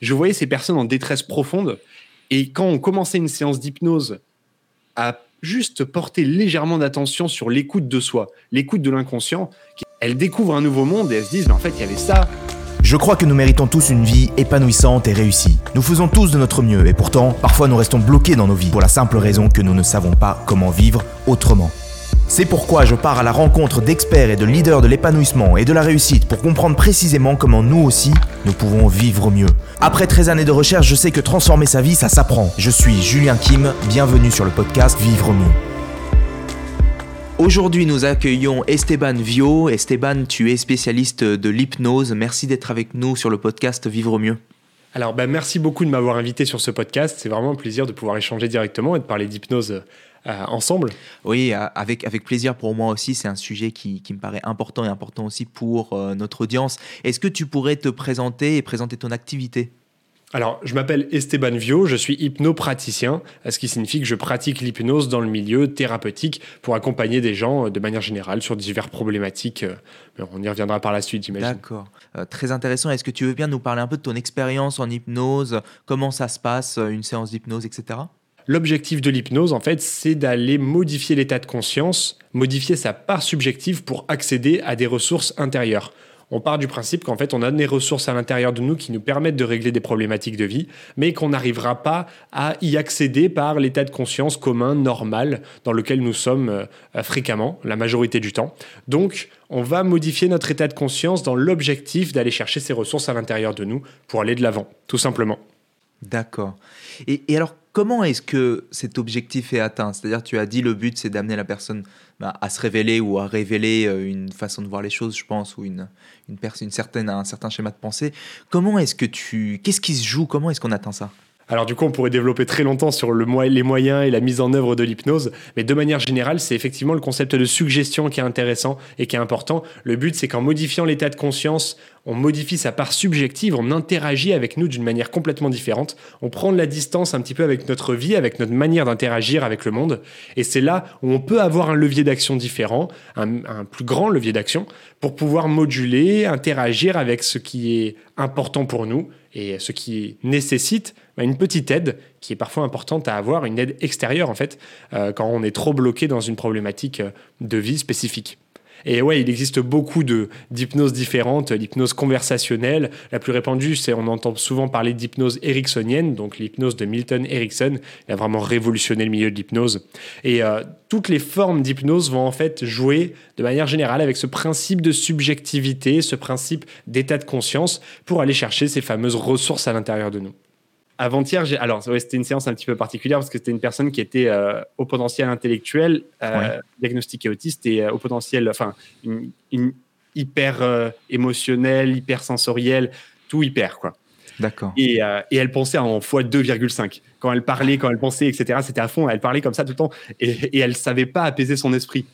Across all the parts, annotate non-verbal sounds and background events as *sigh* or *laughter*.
Je voyais ces personnes en détresse profonde. Et quand on commençait une séance d'hypnose à juste porter légèrement d'attention sur l'écoute de soi, l'écoute de l'inconscient, elles découvrent un nouveau monde et elles se disent, mais en fait, il y avait ça. Je crois que nous méritons tous une vie épanouissante et réussie. Nous faisons tous de notre mieux et pourtant, parfois nous restons bloqués dans nos vies pour la simple raison que nous ne savons pas comment vivre autrement. C'est pourquoi je pars à la rencontre d'experts et de leaders de l'épanouissement et de la réussite pour comprendre précisément comment nous aussi, nous pouvons vivre mieux. Après 13 années de recherche, je sais que transformer sa vie, ça s'apprend. Je suis Julien Kim, bienvenue sur le podcast Vivre mieux. Aujourd'hui, nous accueillons Esteban Vio. Esteban, tu es spécialiste de l'hypnose. Merci d'être avec nous sur le podcast Vivre mieux. Alors, ben, merci beaucoup de m'avoir invité sur ce podcast. C'est vraiment un plaisir de pouvoir échanger directement et de parler d'hypnose euh, ensemble. Oui, euh, avec, avec plaisir pour moi aussi. C'est un sujet qui, qui, me paraît important et important aussi pour euh, notre audience. Est-ce que tu pourrais te présenter et présenter ton activité? Alors, je m'appelle Esteban Vio, je suis hypnopraticien, ce qui signifie que je pratique l'hypnose dans le milieu thérapeutique pour accompagner des gens de manière générale sur diverses problématiques. On y reviendra par la suite, j'imagine. D'accord. très intéressant. Est-ce que tu veux bien nous parler un peu de ton expérience en hypnose? Comment ça se passe, une séance d'hypnose, etc. L'objectif de l'hypnose, en fait, c'est d'aller modifier l'état de conscience, modifier sa part subjective pour accéder à des ressources intérieures. On part du principe qu'en fait, on a des ressources à l'intérieur de nous qui nous permettent de régler des problématiques de vie, mais qu'on n'arrivera pas à y accéder par l'état de conscience commun, normal, dans lequel nous sommes euh, fréquemment, la majorité du temps. Donc, on va modifier notre état de conscience dans l'objectif d'aller chercher ces ressources à l'intérieur de nous pour aller de l'avant, tout simplement. D'accord. Et, alors, comment est-ce que cet objectif est atteint? C'est-à-dire, tu as dit le but, c'est d'amener la personne bah, à se révéler ou à révéler euh, une façon de voir les choses, je pense, ou une, une, certaine, un certain schéma de pensée. Comment est-ce que tu... Qu'est-ce qui se joue? Comment est-ce qu'on atteint ça? Alors du coup, on pourrait développer très longtemps sur le, les moyens et la mise en œuvre de l'hypnose, mais de manière générale, c'est effectivement le concept de suggestion qui est intéressant et qui est important. Le but, c'est qu'en modifiant l'état de conscience, on modifie sa part subjective, on interagit avec nous d'une manière complètement différente, on prend de la distance un petit peu avec notre vie, avec notre manière d'interagir avec le monde, et c'est là où on peut avoir un levier d'action différent, un, plus grand levier d'action, pour pouvoir moduler, interagir avec ce qui est important pour nous et ce qui nécessite bah, une petite aide qui est parfois importante à avoir, une aide extérieure en fait, euh, quand on est trop bloqué dans une problématique euh, de vie spécifique. Et ouais, il existe beaucoup de d'hypnoses différentes, l'hypnose conversationnelle, la plus répandue, c'est on entend souvent parler d'hypnose ericksonienne, donc l'hypnose de Milton Erickson, il a vraiment révolutionné le milieu de l'hypnose. Et euh, toutes les formes d'hypnose vont en fait jouer de manière générale avec ce principe de subjectivité, ce principe d'état de conscience pour aller chercher ces fameuses ressources à l'intérieur de nous. Avant-hier, alors c'était une séance un petit peu particulière parce que c'était une personne qui était euh, au potentiel intellectuel, euh, diagnostiquée autiste et euh, au potentiel, enfin, une, hyper émotionnelle, hyper sensorielle, tout hyper quoi. D'accord. Et, et, elle pensait en fois 2,5. Quand elle parlait, quand elle pensait, etc., c'était à fond. Elle parlait comme ça tout le temps et, et elle savait pas apaiser son esprit.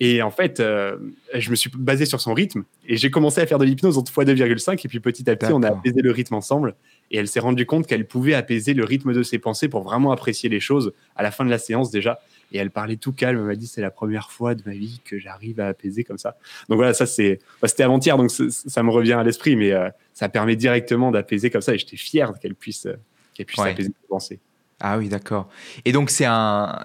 Et en fait, je me suis basé sur son rythme et j'ai commencé à faire de l'hypnose en fois 2,5 et puis petit à petit, on a apaisé le rythme ensemble. Et elle s'est rendue compte qu'elle pouvait apaiser le rythme de ses pensées pour vraiment apprécier les choses à la fin de la séance déjà. Et elle parlait tout calme. Elle m'a dit c'est la première fois de ma vie que j'arrive à apaiser comme ça. Donc voilà, ça c'est, bah, c'était avant-hier, donc ça me revient à l'esprit, mais euh, ça permet directement d'apaiser comme ça. Et j'étais fier qu'elle puisse, euh, qu'elle puisse apaiser ses pensées. Ah oui, d'accord. Et donc c'est un,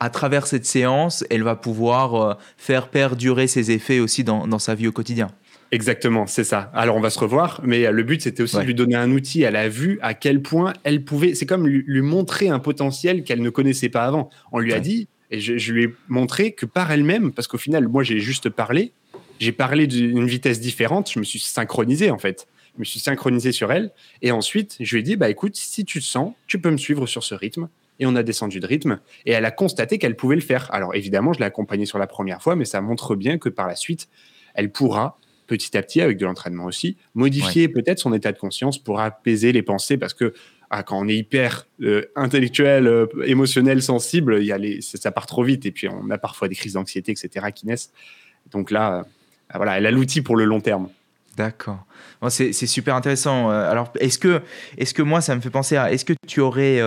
à travers cette séance, elle va pouvoir euh, faire perdurer ses effets aussi dans, dans sa vie au quotidien. Exactement, c'est ça. Alors on va se revoir, mais le but c'était aussi de lui donner un outil. Elle a vu à quel point elle pouvait. C'est comme lui, montrer un potentiel qu'elle ne connaissait pas avant. On lui a dit, et je, lui ai montré que par elle-même, parce qu'au final, moi j'ai juste parlé, j'ai parlé d'une vitesse différente, je me suis synchronisé en fait. Je me suis synchronisé sur elle, et ensuite je lui ai dit, bah écoute, si tu te sens, tu peux me suivre sur ce rythme. Et on a descendu de rythme, et elle a constaté qu'elle pouvait le faire. Alors évidemment, je l'ai accompagnée sur la première fois, mais ça montre bien que par la suite, elle pourra petit à petit, avec de l'entraînement aussi, modifier peut-être son état de conscience pour apaiser les pensées, parce que ah, quand on est hyper euh, intellectuel, euh, émotionnel, sensible, y a les, ça, part trop vite, et puis on a parfois des crises d'anxiété, etc., qui naissent. Donc là, euh, voilà, elle a l'outil pour le long terme. D'accord. c'est super intéressant. Alors, est-ce que, est -ce que moi, ça me fait penser à, est-ce que tu aurais,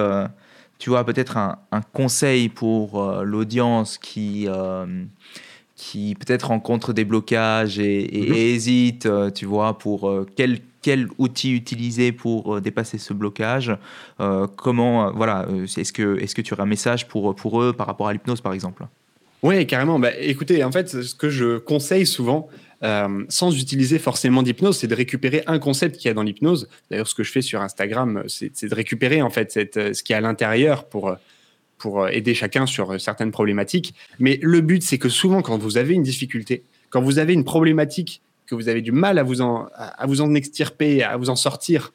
tu vois, peut-être un, un, conseil pour l'audience qui qui peut-être rencontrent des blocages et, et, mhm. hésitent, tu vois, pour quel, quel outil utiliser pour dépasser ce blocage Comment, voilà, est-ce que, est que tu aurais un message pour, pour eux par rapport à l'hypnose, par exemple? Oui, carrément. Bah, écoutez, en fait, ce que je conseille souvent, euh, sans utiliser forcément d'hypnose, c'est de récupérer un concept qu'il y a dans l'hypnose. D'ailleurs, ce que je fais sur Instagram, c'est de récupérer en fait cette, euh, ce qui est à l'intérieur pour, pour aider chacun sur certaines problématiques. Mais le but, c'est que souvent, quand vous avez une difficulté, quand vous avez une problématique, que vous avez du mal à vous en, à vous en extirper, à vous en sortir,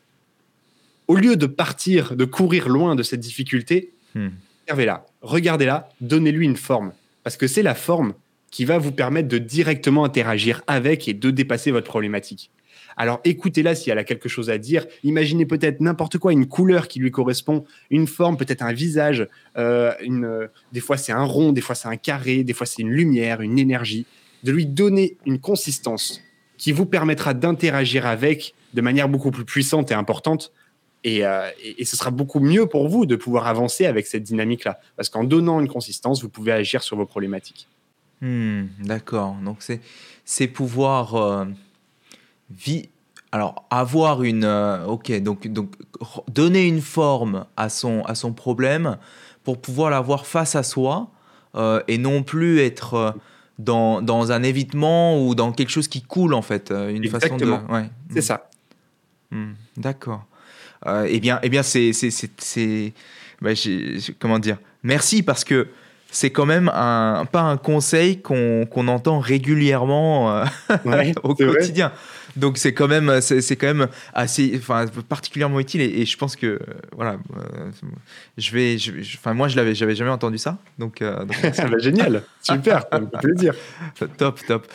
au lieu de partir, de courir loin de cette difficulté, hmm. observez-la, regardez-la, donnez-lui une forme. Parce que c'est la forme qui va vous permettre de directement interagir avec et de dépasser votre problématique. Alors écoutez-la si elle a quelque chose à dire. Imaginez peut-être n'importe quoi, une couleur qui lui correspond, une forme, peut-être un visage. Euh, une, des fois c'est un rond, des fois c'est un carré, des fois c'est une lumière, une énergie. De lui donner une consistance qui vous permettra d'interagir avec de manière beaucoup plus puissante et importante. Et, euh, et, ce sera beaucoup mieux pour vous de pouvoir avancer avec cette dynamique-là. Parce qu'en donnant une consistance, vous pouvez agir sur vos problématiques. Hmm, d'accord. Donc c'est c'est pouvoir euh, alors avoir une euh, ok donc donc donner une forme à son à son problème pour pouvoir l'avoir face à soi euh, et non plus être dans, dans, un évitement ou dans quelque chose qui coule en fait une façon de ouais. c'est hmm. ça hmm, d'accord eh bien eh bien c'est c'est bah, comment dire? Merci parce que c'est quand même un, pas un conseil qu'on entend régulièrement euh, *laughs* au quotidien. Donc c'est quand même c'est quand même assez enfin particulièrement utile. Et, je pense que euh, voilà euh, je vais enfin moi je l'avais j'avais jamais entendu ça. Donc, bah, *laughs* génial. Super ça me fait plaisir. *laughs* Top top.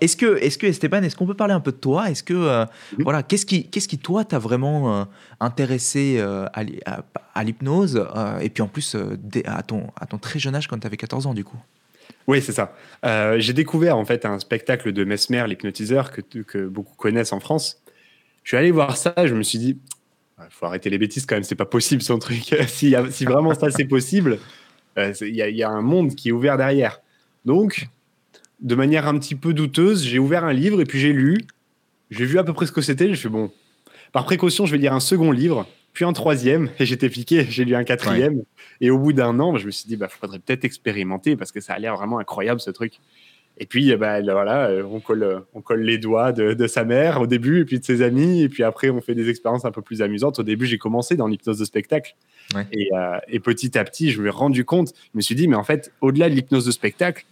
Est-ce que est-ce que Esteban est-ce qu'on peut parler un peu de toi? Est-ce que voilà qu'est-ce qui qu'est-ce qui toi t'a vraiment intéressé à, à, l'hypnose et puis en plus à ton à ton très jeune âge quand tu avais 14 ans du coup? Oui, c'est ça. Euh, j'ai découvert en fait un spectacle de Mesmer, l'hypnotiseur, que, que beaucoup connaissent en France. Je suis allé voir ça, je me suis dit, il faut arrêter les bêtises quand même, c'est pas possible son truc. *laughs* si, vraiment ça c'est possible, euh, il y, y, a un monde qui est ouvert derrière. Donc, de manière un petit peu douteuse, j'ai ouvert un livre et puis j'ai lu. J'ai vu à peu près ce que c'était. J'ai fait bon. Par précaution, je vais lire un second livre puis un troisième, et j'étais piqué, j'ai lu un quatrième. Et au bout d'un an, je me suis dit, bah, faudrait peut-être expérimenter parce que ça a l'air vraiment incroyable ce truc. Et puis, bah, voilà, on colle, on colle les doigts de, sa mère au début, et puis de ses amis, et puis après, on fait des expériences un peu plus amusantes. Au début, j'ai commencé dans l'hypnose de spectacle. Et, euh, et, petit à petit, je me suis rendu compte, je me suis dit, mais en fait, au-delà de l'hypnose de spectacle,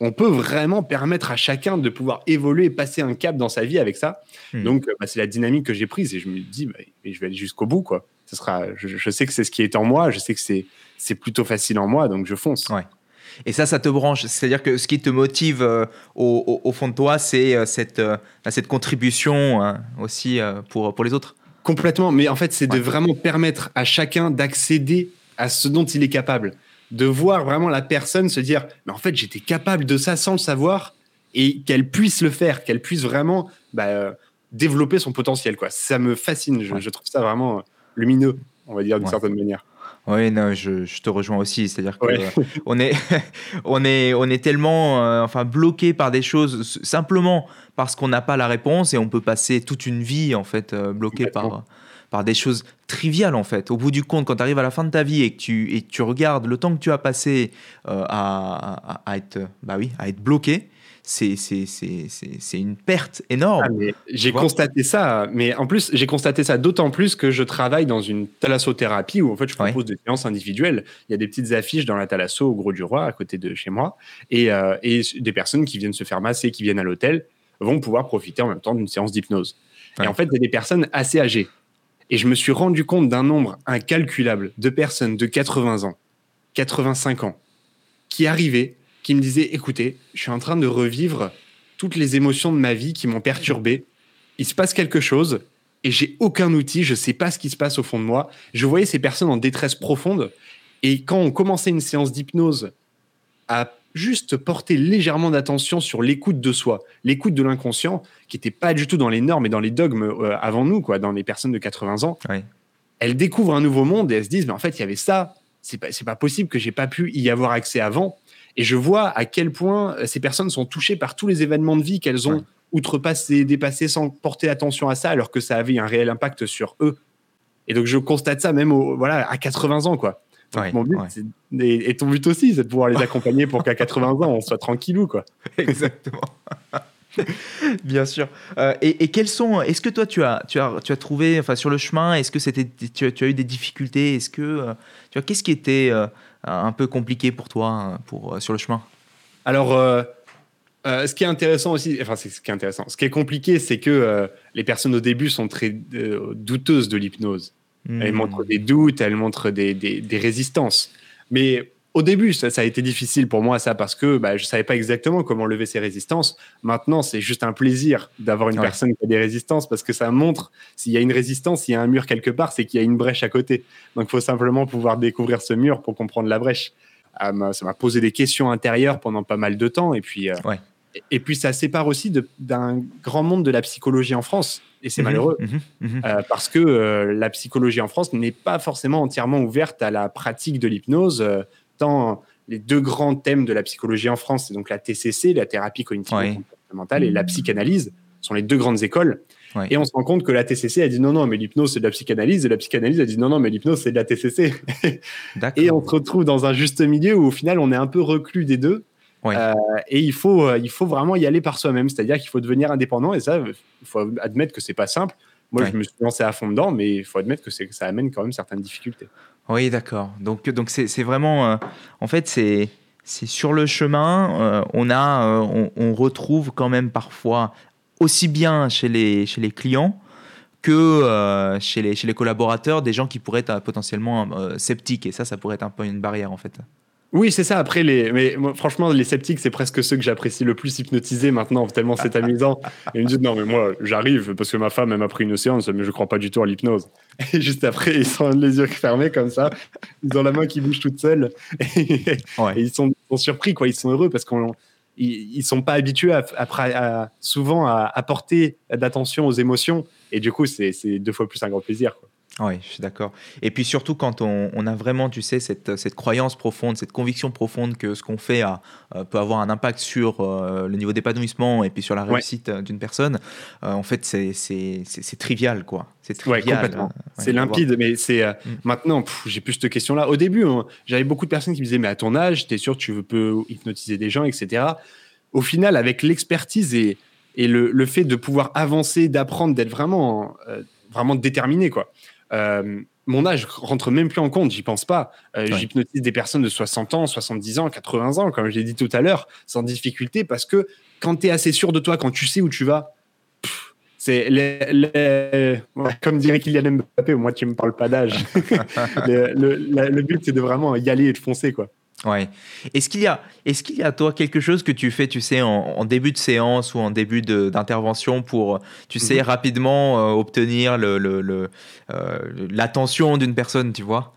on peut vraiment permettre à chacun de pouvoir évoluer et passer un cap dans sa vie avec ça. Hmm. Donc, bah, c'est la dynamique que j'ai prise et je me dis, bah, je vais aller jusqu'au bout. Quoi. Ce sera, je, sais que c'est ce qui est en moi, je sais que c'est, c'est plutôt facile en moi, donc je fonce. Ouais. Et ça, ça te branche. C'est-à-dire que ce qui te motive euh, au, fond de toi, c'est euh, cette, euh, cette contribution hein, aussi pour, pour les autres. Complètement. Mais en fait, c'est de vraiment permettre à chacun d'accéder à ce dont il est capable de voir vraiment la personne se dire, mais en fait, j'étais capable de ça sans le savoir et qu'elle puisse le faire, qu'elle puisse vraiment bah, euh, développer son potentiel. Quoi. Ça me fascine. Je, trouve ça vraiment euh, lumineux, on va dire d'une certaine manière. Oui, non, je, te rejoins aussi. C'est-à-dire qu'on on est, *laughs* on est, on est tellement euh, enfin, bloqué par des choses simplement parce qu'on n'a pas la réponse et on peut passer toute une vie en fait bloqué par par des choses triviales en fait. Au bout du compte, quand tu arrives à la fin de ta vie et que tu, et tu regardes le temps que tu as passé euh, à, à, être, bah oui, à être bloqué, c'est une perte énorme. Ah, j'ai constaté ça, mais en plus, j'ai constaté ça d'autant plus que je travaille dans une thalassothérapie où en fait je propose des séances individuelles. Il y a des petites affiches dans la thalasso au Gros du Roi, à côté de chez moi, et, euh, et des personnes qui viennent se faire masser, qui viennent à l'hôtel, vont pouvoir profiter en même temps d'une séance d'hypnose. Et en fait, il y a des personnes assez âgées et je me suis rendu compte d'un nombre incalculable de personnes de 80 ans, 85 ans, qui arrivaient, qui me disaient, écoutez, je suis en train de revivre toutes les émotions de ma vie qui m'ont perturbé. Il se passe quelque chose et j'ai aucun outil, je ne sais pas ce qui se passe au fond de moi. Je voyais ces personnes en détresse profonde. Et quand on commençait une séance d'hypnose à juste porter légèrement d'attention sur l'écoute de soi, l'écoute de l'inconscient, qui n'était pas du tout dans les normes et dans les dogmes euh, avant nous, quoi, dans les personnes de 80 ans. Elles découvrent un nouveau monde et elles se disent, mais en fait, il y avait ça. C'est pas, pas possible que j'ai pas pu y avoir accès avant. Et je vois à quel point euh, ces personnes sont touchées par tous les événements de vie qu'elles ont outrepassés, dépassés sans porter attention à ça, alors que ça avait un réel impact sur eux. Et donc je constate ça même au, voilà, à 80 ans. quoi. Mon but, et, ton but aussi, c'est de pouvoir les accompagner pour qu'à 80 ans, on soit tranquillou. Quoi. *laughs* Exactement. *laughs* Bien sûr. Euh, et, quels sont Est-ce que toi tu as tu as tu as trouvé enfin sur le chemin Est-ce que c'était tu, as eu des difficultés? Est-ce que euh, tu vois qu'est-ce qui était un peu compliqué pour toi pour, euh, sur le chemin? Alors, euh, euh, ce qui est intéressant aussi, enfin, c'est ce qui est intéressant. Ce qui est compliqué, c'est que les personnes au début sont très douteuses de l'hypnose. Elles hmm. montrent des doutes, elles montrent des, des, des résistances. Mais au début, ça, a été difficile pour moi, ça, parce que bah, je ne savais pas exactement comment lever ces résistances. Maintenant, c'est juste un plaisir d'avoir une personne qui a des résistances, parce que ça montre s'il y a une résistance, s'il y a un mur quelque part, c'est qu'il y a une brèche à côté. Donc, il faut simplement pouvoir découvrir ce mur pour comprendre la brèche. Ah, ça m'a posé des questions intérieures pendant pas mal de temps. Et puis, euh, et, puis ça sépare aussi d'un grand monde de la psychologie en France. Et c'est mhm, malheureux, mhm, mhm. Euh, parce que euh, la psychologie en France n'est pas forcément entièrement ouverte à la pratique de l'hypnose les deux grands thèmes de la psychologie en France, c'est donc la TCC, la thérapie cognitive comportementale, et la psychanalyse, sont les deux grandes écoles. Et on se rend compte que la TCC a dit non, non, mais l'hypnose, c'est de la psychanalyse, et la psychanalyse a dit non, non, mais l'hypnose, c'est de la TCC. *laughs* et on se retrouve dans un juste milieu où au final, on est un peu reclus des deux. Euh, et il faut, euh, il faut vraiment y aller par soi-même, c'est-à-dire qu'il faut devenir indépendant, et ça, il faut admettre que c'est pas simple. Moi, je me suis lancé à fond dedans, mais il faut admettre que, que ça amène quand même certaines difficultés. Oui, d'accord. Donc, donc c'est vraiment, euh, en fait, c'est c'est sur le chemin, euh, on a, on, retrouve quand même parfois aussi bien chez les chez les clients que chez les chez les collaborateurs des gens qui pourraient être potentiellement sceptiques et ça, ça pourrait être un peu une barrière en fait. Oui, c'est ça. Après, les, mais franchement, les sceptiques, c'est presque ceux que j'apprécie le plus hypnotiser maintenant, tellement c'est amusant. Et *laughs* ils me disent non, mais moi, j'arrive parce que ma femme, elle m'a pris une séance, mais je crois pas du tout à l'hypnose. Et juste après, ils sont les yeux fermés comme ça, ils ont la main qui bouge toute seule, et, ils sont, surpris, quoi. Ils sont heureux parce qu'ils ils, sont pas habitués à, souvent à apporter d'attention aux émotions, et du coup, c'est deux fois plus un grand plaisir. Quoi. Oui, je suis d'accord. Et puis surtout quand on, a vraiment, tu sais, cette, cette, croyance profonde, cette conviction profonde que ce qu'on fait a, euh, peut avoir un impact sur euh, le niveau d'épanouissement et puis sur la réussite euh, d'une personne, en fait, c'est trivial, quoi. C'est trivial. c'est limpide, mais c'est mm. maintenant, j'ai plus cette question-là. Au début, hein, j'avais beaucoup de personnes qui me disaient, mais à ton âge, tu es sûr que tu peux hypnotiser des gens, etc. Au final, avec l'expertise et, et le, le, fait de pouvoir avancer, d'apprendre, d'être vraiment, vraiment déterminé, quoi euh, mon âge rentre même plus en compte, j'y pense pas. Euh, j'hypnotise des personnes de 60 ans, 70 ans, 80 ans, comme je l'ai dit tout à l'heure, sans difficulté, parce que quand tu es assez sûr de toi, quand tu sais où tu vas, c'est les, comme dirait Kylian Mbappé, moi tu me parles pas d'âge. *laughs* le, le, but c'est de vraiment y aller et de foncer quoi. Ouais. Est-ce qu'il y a, est-ce qu'il y a toi quelque chose que tu fais, tu sais, en, début de séance ou en début d'intervention pour, tu sais, mhm. rapidement euh, obtenir le, le, euh, l'attention d'une personne, tu vois?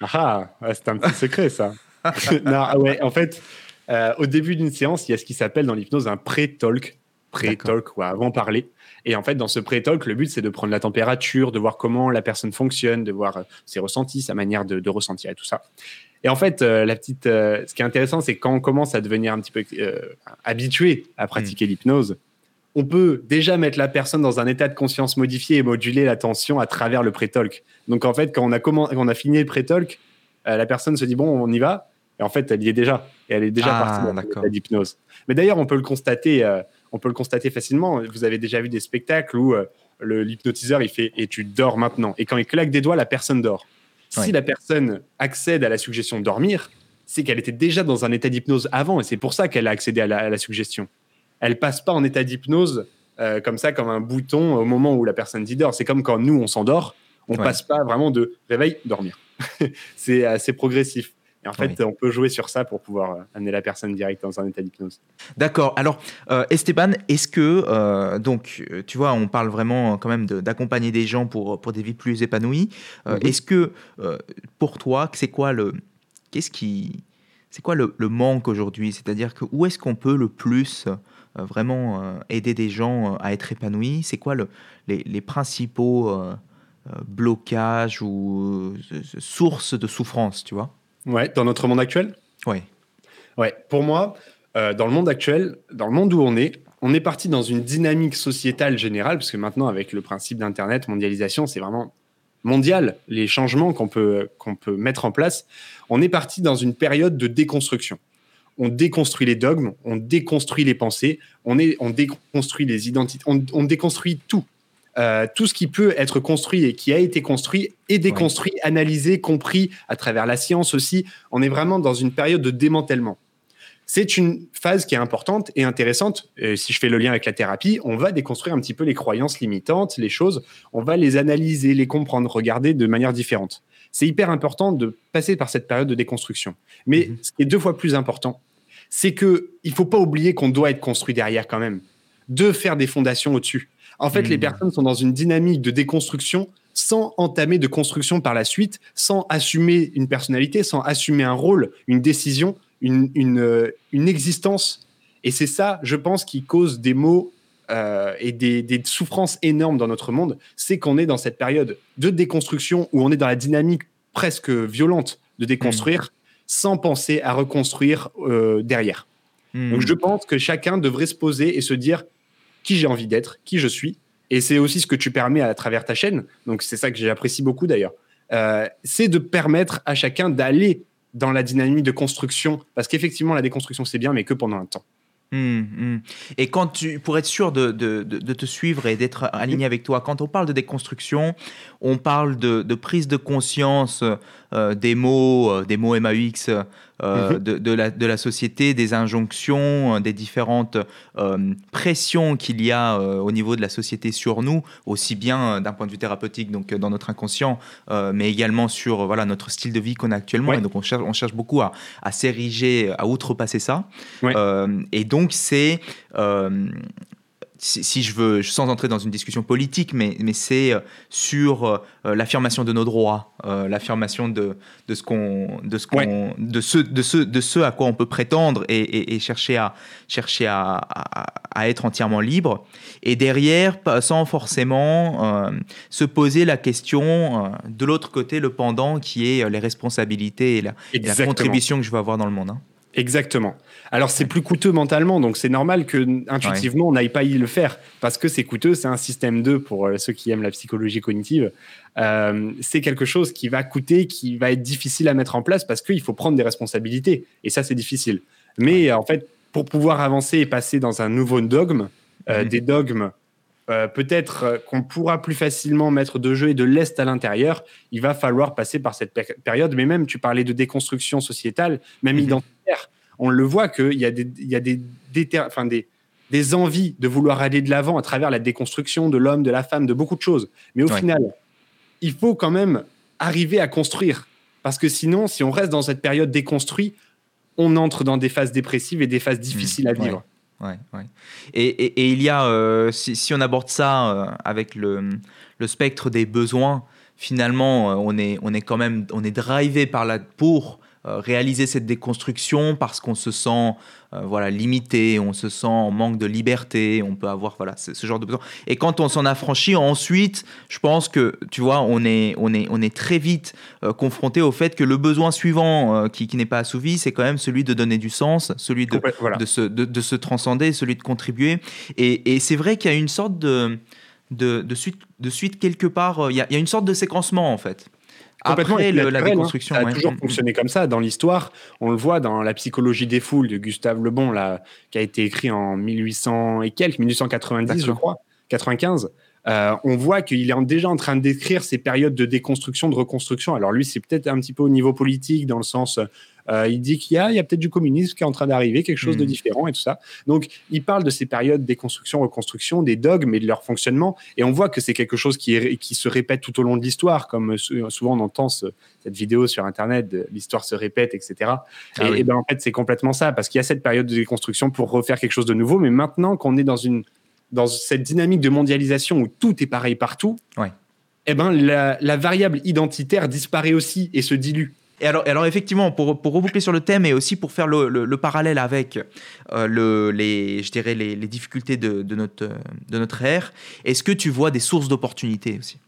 Ah, c'est un petit secret ça. *laughs* non, ouais, en fait, euh, au début d'une séance, il y a ce qui s'appelle dans l'hypnose un pré-talk, pré-talk, ou avant parler. Et en fait, dans ce pré-talk, le but, c'est de prendre la température, de voir comment la personne fonctionne, de voir ses ressentis, sa manière de, de ressentir et tout ça. Et en fait, euh, la petite, euh, ce qui est intéressant, c'est quand on commence à devenir un petit peu euh, habitué à pratiquer mm. l'hypnose, on peut déjà mettre la personne dans un état de conscience modifié et moduler l'attention à travers le pré-talk. Donc en fait, quand on a, quand on a fini le pré-talk, la personne se dit bon, on y va. Et en fait, elle y est déjà. Et elle est déjà ah, partie dans l'état d'hypnose. Mais d'ailleurs, on peut le constater. on peut le constater facilement. Vous avez déjà vu des spectacles où l'hypnotiseur il fait et tu dors maintenant. Et quand il claque des doigts, la personne dort. Si la personne accède à la suggestion de dormir, c'est qu'elle était déjà dans un état d'hypnose avant et c'est pour ça qu'elle a accédé à la, suggestion. Elle passe pas en état d'hypnose euh, comme ça, comme un bouton au moment où la personne dit dort. C'est comme quand nous, on s'endort, on passe pas vraiment de réveil, dormir. *laughs* c'est assez progressif. Et en fait, on peut jouer sur ça pour pouvoir euh, amener la personne direct dans un état d'hypnose. D'accord. Alors, euh, Esteban, est-ce que, euh, donc, tu vois, on parle vraiment quand même d'accompagner des gens pour, pour des vies plus épanouies. Mhm. Est-ce que, pour toi, c'est quoi le. Qu'est-ce qui. C'est quoi le, manque aujourd'hui? C'est-à-dire que où est-ce qu'on peut le plus vraiment aider des gens à être épanouis? C'est quoi le, les, les, principaux blocages ou sources de souffrance, tu vois? Ouais, dans notre monde actuel Ouais. Ouais, pour moi, euh, dans le monde actuel, dans le monde où on est, on est parti dans une dynamique sociétale générale, parce que maintenant, avec le principe d'Internet, mondialisation, c'est vraiment mondial, les changements qu'on peut, qu'on peut mettre en place. On est parti dans une période de déconstruction. On déconstruit les dogmes, on déconstruit les pensées, on, est, on déconstruit les identités, on, déconstruit tout. Euh, tout ce qui peut être construit et qui a été construit est déconstruit, analysé, compris à travers la science aussi. On est vraiment dans une période de démantèlement. C'est une phase qui est importante et intéressante. si je fais le lien avec la thérapie, on va déconstruire un petit peu les croyances limitantes, les choses. On va les analyser, les comprendre, regarder de manière différente. C'est hyper important de passer par cette période de déconstruction. Mais mhm. ce qui est deux fois plus important, c'est que il faut pas oublier qu'on doit être construit derrière quand même, de faire des fondations au-dessus. En fait, les mhm. personnes sont dans une dynamique de déconstruction sans entamer de construction par la suite, sans assumer une personnalité, sans assumer un rôle, une décision une, euh, une, existence. Et c'est ça, je pense, qui cause des maux euh, et des, des, souffrances énormes dans notre monde. C'est qu'on est dans cette période de déconstruction où on est dans la dynamique presque violente de déconstruire mmh. sans penser à reconstruire euh, derrière. Mmh. Donc je pense que chacun devrait se poser et se dire qui j'ai envie d'être, qui je suis. Et c'est aussi ce que tu permets à travers ta chaîne. Donc c'est ça que j'apprécie beaucoup d'ailleurs. c'est de permettre à chacun d'aller dans la dynamique de construction. Parce qu'effectivement, la déconstruction, c'est bien, mais que pendant un temps. Hum, hum. Et quand tu, pour être sûr de, de, de, te suivre et d'être aligné avec toi, quand on parle de déconstruction, on parle de, prise de conscience euh, des mots, euh, des mots MAX euh, mhm. de, la, de la société, des injonctions, des différentes pressions qu'il y a au niveau de la société sur nous, aussi bien d'un point de vue thérapeutique, donc dans notre inconscient, mais également sur voilà, notre style de vie qu'on a actuellement. Et donc on cherche, on cherche beaucoup à, à s'ériger, à outrepasser ça. et donc c'est si, je veux, sans entrer dans une discussion politique, mais, mais c'est euh, sur euh, l'affirmation de nos droits, euh, l'affirmation de, de ce qu'on, de ce qu'on, de ce, de ce, de ce à quoi on peut prétendre et, et, chercher à chercher à, à, être entièrement libre. Et derrière, sans forcément se poser la question de l'autre côté, le pendant qui est les responsabilités et la, la contribution que je veux avoir dans le monde. Hein. Exactement. Alors c'est plus coûteux mentalement, donc c'est normal que intuitivement on n'aille pas y le faire parce que c'est coûteux. C'est un système 2 pour euh, ceux qui aiment la psychologie cognitive. Euh, c'est quelque chose qui va coûter, qui va être difficile à mettre en place parce qu'il faut prendre des responsabilités et ça c'est difficile. Mais en fait, pour pouvoir avancer et passer dans un nouveau dogme, euh, mhm. des dogmes peut-être qu'on pourra plus facilement mettre de jeu et de l'est à l'intérieur, il va falloir passer par cette période. Mais même, tu parlais de déconstruction sociétale, même mhm. identitaire on le voit qu'il y a des, il y a des, enfin des, des envies de vouloir aller de l'avant à travers la déconstruction de l'homme, de la femme, de beaucoup de choses. Mais au final, il faut quand même arriver à construire. Parce que sinon, si on reste dans cette période déconstruite, on entre dans des phases dépressives et des phases difficiles à vivre. Ouais, ouais. Et, et, il y a, euh, si, si, on aborde ça euh, avec le, le, spectre des besoins, finalement, euh, on, est, on est quand même on est drivé par la, pour réaliser cette déconstruction parce qu'on se sent euh, voilà limité, on se sent en manque de liberté, on peut avoir voilà ce, genre de besoin. Et quand on s'en affranchit, ensuite, je pense que tu vois, on est on est on est très vite euh, confronté au fait que le besoin suivant qui, qui n'est pas assouvi, c'est quand même celui de donner du sens, celui de de, se, de, se transcender, celui de contribuer. Et, et c'est vrai qu'il y a une sorte de de, de, suite, de suite quelque part, il y, y a une sorte de séquencement en fait. Après la hein. déconstruction. Ça a toujours fonctionné comme ça dans l'histoire. On le voit dans La psychologie des foules de Gustave Le Bon, là, qui a été écrit en 1800 et quelques, 1890, je crois, 95. Euh, on voit qu'il est déjà en train de décrire ces périodes de déconstruction, de reconstruction. Alors lui, c'est peut-être un petit peu au niveau politique, dans le sens euh, il dit qu'il y a, il y a peut-être du communisme qui est en train d'arriver, quelque chose de hmm. différent et tout ça. Donc, il parle de ces périodes déconstruction, reconstruction, des dogmes et de leur fonctionnement. Et on voit que c'est quelque chose qui, est, qui se répète tout au long de l'histoire, comme souvent on entend cette vidéo sur Internet, l'histoire se répète, etc. Ah et, ben, en fait, c'est complètement ça, parce qu'il y a cette période de déconstruction pour refaire quelque chose de nouveau. Mais maintenant qu'on est dans une dans cette dynamique de mondialisation où tout est pareil partout, ouais. eh ben la, la, variable identitaire disparaît aussi et se dilue. Et alors, alors effectivement, pour, pour reboucler sur le thème et aussi pour faire le, le, parallèle avec euh, le, les, je dirais les, les difficultés de, de, notre, de notre ère, est-ce que tu vois des sources d'opportunités aussi?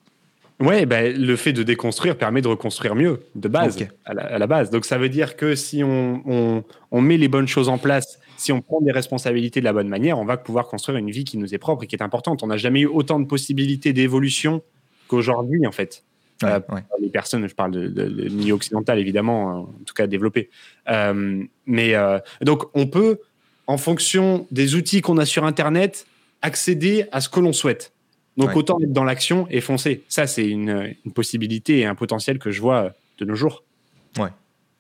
Ouais, ben, le fait de déconstruire permet de reconstruire mieux, de base, à, la, base. Donc ça veut dire que si on, on, met les bonnes choses en place, si on prend des responsabilités de la bonne manière, on va pouvoir construire une vie qui nous est propre et qui est importante. On n'a jamais eu autant de possibilités d'évolution qu'aujourd'hui, en fait. Euh, les personnes, je parle de, de, milieu occidental, évidemment, en tout cas développé. Euh, mais euh, donc, on peut, en fonction des outils qu'on a sur Internet, accéder à ce que l'on souhaite. Donc autant être dans l'action et foncer. Ça, c'est une, possibilité et un potentiel que je vois de nos jours. Ouais.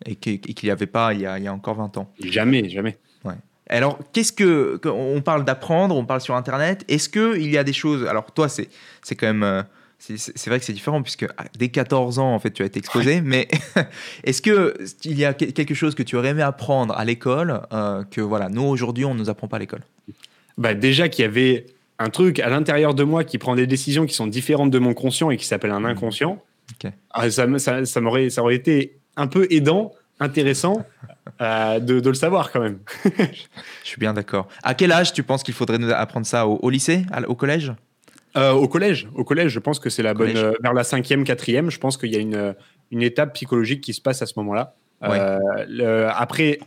Et qu'il n'y avait pas il y, a, encore 20 ans. Jamais, jamais. Ouais. Alors, qu'est-ce que. On parle d'apprendre, on parle sur Internet. Est-ce qu'il y a des choses. Alors, toi, c'est quand même. C'est vrai que c'est différent puisque ah, dès 14 ans, en fait, tu as été exposé. Mais *laughs* est-ce qu'il y a quelque chose que tu aurais aimé apprendre à l'école euh, que, voilà, nous, aujourd'hui, on ne nous apprend pas à l'école? Bah, Déjà qu'il y avait un truc à l'intérieur de moi qui prend des décisions qui sont différentes de mon conscient et qui s'appelle un inconscient, ah, ça, ça, ça, m'aurait, ça aurait été un peu aidant, intéressant euh, de, le savoir quand même. *laughs* Je suis bien d'accord. À quel âge tu penses qu'il faudrait nous apprendre ça? Au, lycée, au collège? Euh, Au collège, au collège, je pense que c'est la bonne euh, vers la cinquième, quatrième. Je pense qu'il y a une, une étape psychologique qui se passe à ce moment-là. après,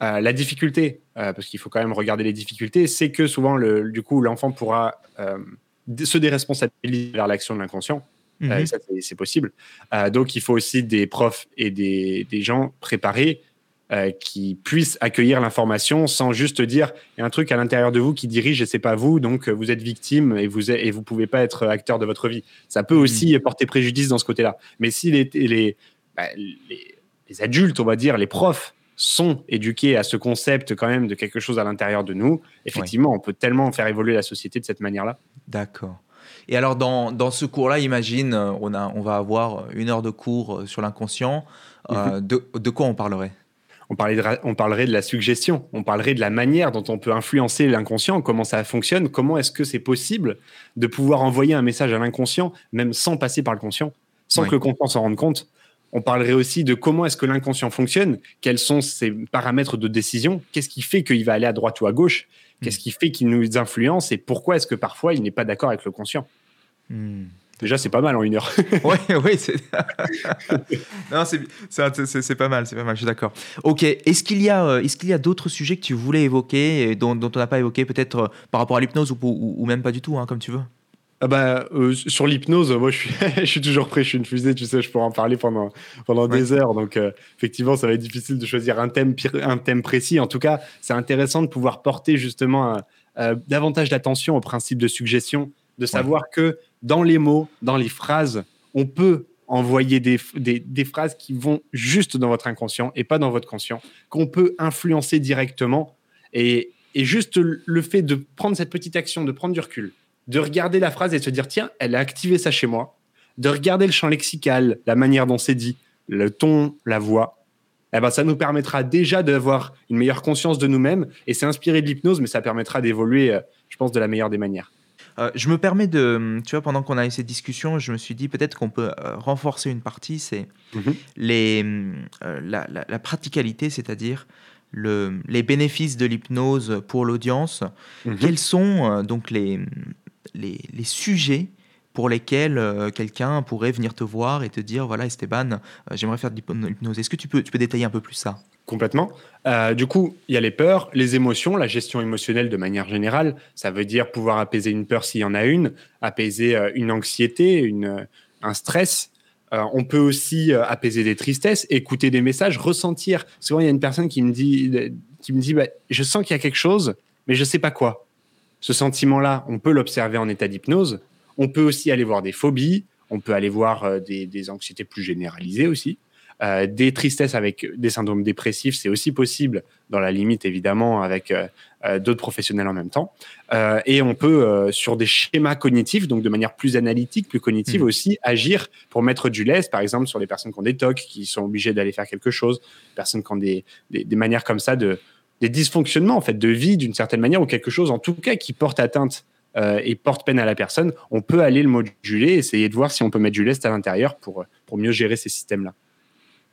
euh, la difficulté, euh, parce qu'il faut quand même regarder les difficultés, c'est que souvent, le, du coup, l'enfant pourra euh, se déresponsabiliser vers l'action de l'inconscient. Ça, c'est possible. donc, il faut aussi des profs et des, des gens préparés qui puissent accueillir l'information sans juste dire il y a un truc à l'intérieur de vous qui dirige et c'est pas vous, donc vous êtes victime et vous et vous pouvez pas être acteur de votre vie. Ça peut aussi mhm. porter préjudice dans ce côté-là. Mais si les, les, bah, les, les adultes, on va dire, les profs, sont éduqués à ce concept quand même de quelque chose à l'intérieur de nous, effectivement, on peut tellement faire évoluer la société de cette manière-là. D'accord. Et alors, dans, dans ce cours-là, imagine, euh, on, a, on va avoir une heure de cours euh, sur l'inconscient. Euh, mhm. de, de, quoi on parlerait? On, parlerait on parlerait de la suggestion, on parlerait de la manière dont on peut influencer l'inconscient, comment ça fonctionne, comment est-ce que c'est possible de pouvoir envoyer un message à l'inconscient, même sans passer par le conscient, sans que le conscient s'en rende compte. On parlerait aussi de comment est-ce que l'inconscient fonctionne, quels sont ses paramètres de décision, qu'est-ce qui fait qu'il va aller à droite ou à gauche, qu'est-ce hmm. qui fait qu'il nous influence et pourquoi est-ce que parfois il n'est pas d'accord avec le conscient. Hmm. Déjà, c'est pas mal en une heure. *laughs* oui, oui, c'est. *laughs* *laughs* non, c'est pas mal, c'est pas mal, je suis d'accord. Ok, est-ce qu'il y a, euh, est qu'il y a d'autres sujets que tu voulais évoquer et dont, on n'a pas évoqué, peut-être euh, par rapport à l'hypnose ou, ou, même pas du tout, hein, comme tu veux? Ah bah, euh, sur l'hypnose, moi je suis, je suis toujours prêt, je suis une fusée, tu sais, je pourrais en parler pendant, pendant des heures. Donc euh, effectivement, ça va être difficile de choisir un thème, un thème précis. En tout cas, c'est intéressant de pouvoir porter justement euh, davantage d'attention au principe de suggestion, de savoir que dans les mots, dans les phrases, on peut envoyer des, des, des, phrases qui vont juste dans votre inconscient et pas dans votre conscient, qu'on peut influencer directement. Et, et juste le fait de prendre cette petite action, de prendre du recul, de regarder la phrase et de se dire tiens, elle a activé ça chez moi, de regarder le champ lexical, la manière dont c'est dit, le ton, la voix, eh ben, ça nous permettra déjà d'avoir une meilleure conscience de nous-mêmes et c'est inspiré de l'hypnose, mais ça permettra d'évoluer, euh, je pense, de la meilleure des manières. Euh, je me permets de, tu vois, pendant qu'on a eu cette discussion, je me suis dit peut-être qu'on peut, euh, renforcer une partie, c'est mhm. les, la, la, praticalité, c'est-à-dire le, les bénéfices de l'hypnose pour l'audience. Mhm. Quels sont donc les, les, sujets pour lesquels euh, quelqu'un pourrait venir te voir et te dire voilà Esteban, euh, j'aimerais faire de l'hypnose. Est-ce que tu peux, tu peux détailler un peu plus ça? Complètement. Euh, du coup, il y a les peurs, les émotions, la gestion émotionnelle de manière générale. Ça veut dire pouvoir apaiser une peur s'il y en a une, apaiser une anxiété, une, un stress. on peut aussi apaiser des tristesses, écouter des messages, ressentir. Souvent, il y a une personne qui me dit, qui me dit bah, je sens qu'il y a quelque chose, mais je ne sais pas quoi. Ce sentiment-là, on peut l'observer en état d'hypnose. On peut aussi aller voir des phobies, on peut aller voir euh, des, anxiétés plus généralisées aussi. Euh, des tristesses avec des syndromes dépressifs, c'est aussi possible, dans la limite évidemment, avec euh, d'autres professionnels en même temps. et on peut, sur des schémas cognitifs, donc de manière plus analytique, plus cognitive mmh. aussi, agir pour mettre du lest, par exemple sur les personnes qui ont des TOC, qui sont obligées d'aller faire quelque chose, personnes qui ont des manières comme ça de, des dysfonctionnements en fait de vie d'une certaine manière ou quelque chose en tout cas qui porte atteinte euh, et porte peine à la personne, on peut aller le moduler, essayer de voir si on peut mettre du lest à l'intérieur pour, pour mieux gérer ces systèmes-là.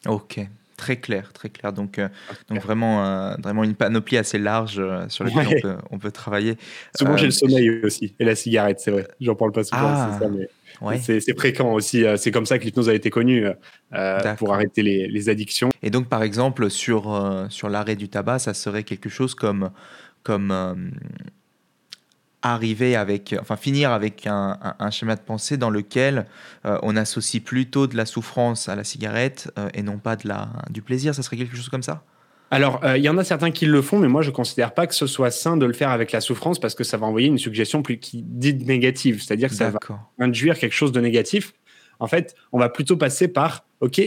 Ok, Très clair, très clair. Donc, euh, ah, donc vraiment, vraiment une panoplie assez large sur laquelle on, peut, on, peut, travailler. Souvent, j'ai le sommeil aussi et la cigarette, c'est vrai. J'en parle pas souvent, ah, ça, mais c'est fréquent aussi. C'est comme ça que l'hypnose a été connue pour arrêter les, les, addictions. Et donc, par exemple, sur, sur l'arrêt du tabac, ça serait quelque chose comme, comme arriver avec, enfin finir avec un, schéma de pensée dans lequel euh, on associe plutôt de la souffrance à la cigarette euh, et non pas de la, du plaisir. Ça serait quelque chose comme ça? Alors, euh, il y en a certains qui le font, mais moi, je ne considère pas que ce soit sain de le faire avec la souffrance parce que ça va envoyer une suggestion plus qui dite négative, c'est-à-dire que ça va induire quelque chose de négatif. En fait, on va plutôt passer par, OK,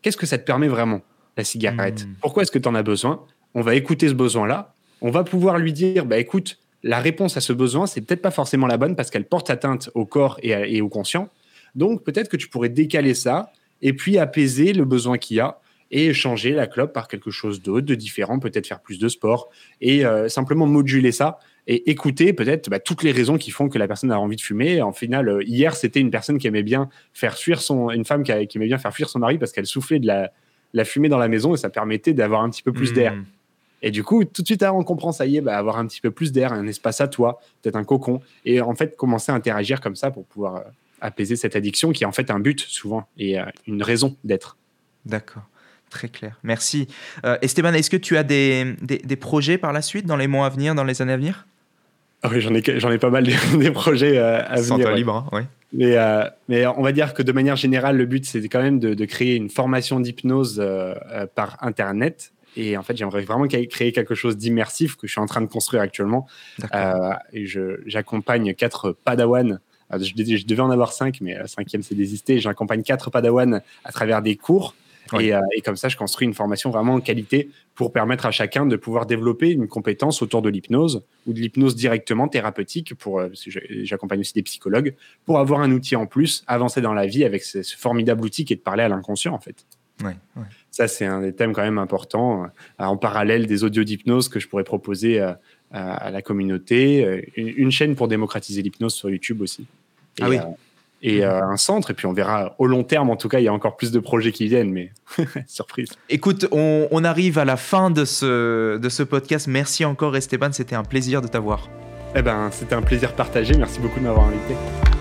qu'est-ce que ça te permet vraiment, la cigarette? Hmm. Pourquoi est-ce que tu en as besoin? On va écouter ce besoin-là. On va pouvoir lui dire, bah écoute, la réponse à ce besoin, c'est peut-être pas forcément la bonne parce qu'elle porte atteinte au corps et, au conscient. Donc peut-être que tu pourrais décaler ça et puis apaiser le besoin qu'il y a et changer la clope par quelque chose d'autre, de différent, peut-être faire plus de sport et euh, simplement moduler ça et écouter peut-être bah, toutes les raisons qui font que la personne a envie de fumer. En final, euh, hier, c'était une personne qui aimait bien faire fuir son, une femme qui, aimait bien faire fuir son mari parce qu'elle soufflait de la, fumée dans la maison et ça permettait d'avoir un petit peu plus d'air. Et du coup, tout de suite, on comprend, ça y est, bah, avoir un petit peu plus d'air, un espace à toi, peut-être un cocon. Et en fait, commencer à interagir comme ça pour pouvoir euh, apaiser cette addiction qui est en fait un but souvent et euh, une raison d'être. D'accord. Très clair. Merci. Euh, Esteban, est-ce que tu as des, des, projets par la suite, dans les mois à venir, dans les années à venir? Ah Oui, j'en ai, j'en ai pas mal des, *laughs* projets à venir. libre, hein, oui. Mais, mais, on va dire que de manière générale, le but, c'est quand même de, de créer une formation d'hypnose par Internet et en fait, j'aimerais vraiment créer quelque chose d'immersif que je suis en train de construire actuellement. Euh, et j'accompagne quatre padawans. Euh, je, je, devais en avoir cinq, mais la cinquième s'est désisté. J'accompagne quatre padawans à travers des cours. Et, euh, et, comme ça, je construis une formation vraiment en qualité pour permettre à chacun de pouvoir développer une compétence autour de l'hypnose ou de l'hypnose directement thérapeutique. Pour, j'accompagne aussi des psychologues pour avoir un outil en plus, avancer dans la vie avec ce, ce formidable outil qui est de parler à l'inconscient en fait. Ouais, Ça, c'est un des thèmes quand même importants, euh, en parallèle des audios d'hypnose que je pourrais proposer euh, à, la communauté. Euh, une, chaîne pour démocratiser l'hypnose sur YouTube aussi. Et, ah oui. et un centre, et puis on verra au long terme, en tout cas, il y a encore plus de projets qui viennent, mais *laughs* surprise. Écoute, on, on, arrive à la fin de ce, de ce podcast. Merci encore, Esteban, c'était un plaisir de t'avoir. Eh ben, c'était un plaisir partagé. Merci beaucoup de m'avoir invité.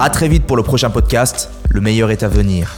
A très vite pour le prochain podcast, le meilleur est à venir.